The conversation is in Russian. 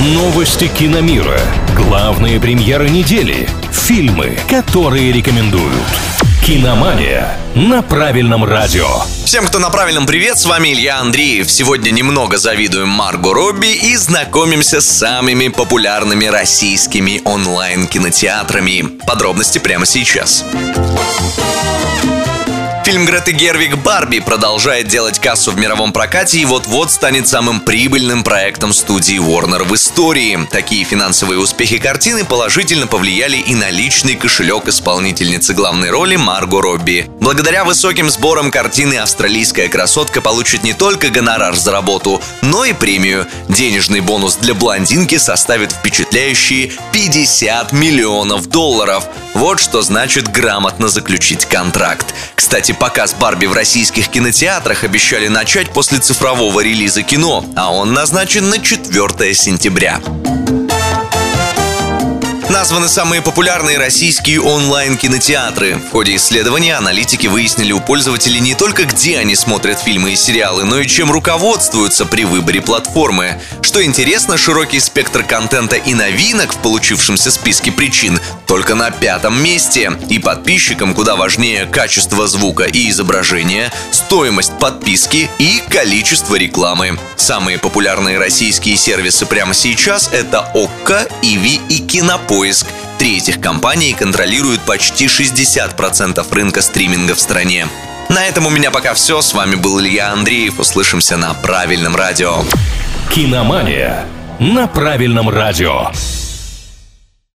Новости киномира. Главные премьеры недели. Фильмы, которые рекомендуют. Киномания на правильном радио. Всем, кто на правильном привет, с вами Илья Андреев. Сегодня немного завидуем Марго Робби и знакомимся с самыми популярными российскими онлайн-кинотеатрами. Подробности прямо сейчас. Фильм Греты Гервик «Барби» продолжает делать кассу в мировом прокате и вот-вот станет самым прибыльным проектом студии Warner в истории. Такие финансовые успехи картины положительно повлияли и на личный кошелек исполнительницы главной роли Марго Робби. Благодаря высоким сборам картины австралийская красотка получит не только гонорар за работу, но и премию. Денежный бонус для блондинки составит впечатляющие 50 миллионов долларов. Вот что значит грамотно заключить контракт. Кстати, показ Барби в российских кинотеатрах обещали начать после цифрового релиза кино, а он назначен на 4 сентября. Названы самые популярные российские онлайн-кинотеатры. В ходе исследования аналитики выяснили у пользователей не только где они смотрят фильмы и сериалы, но и чем руководствуются при выборе платформы. Что интересно, широкий спектр контента и новинок в получившемся списке причин только на пятом месте. И подписчикам куда важнее качество звука и изображения, стоимость подписки и количество рекламы. Самые популярные российские сервисы прямо сейчас это ОККО, Иви и Кинопоиск. Три этих компании контролируют почти 60% рынка стриминга в стране. На этом у меня пока все. С вами был Илья Андреев. Услышимся на правильном радио. Киномания на правильном радио.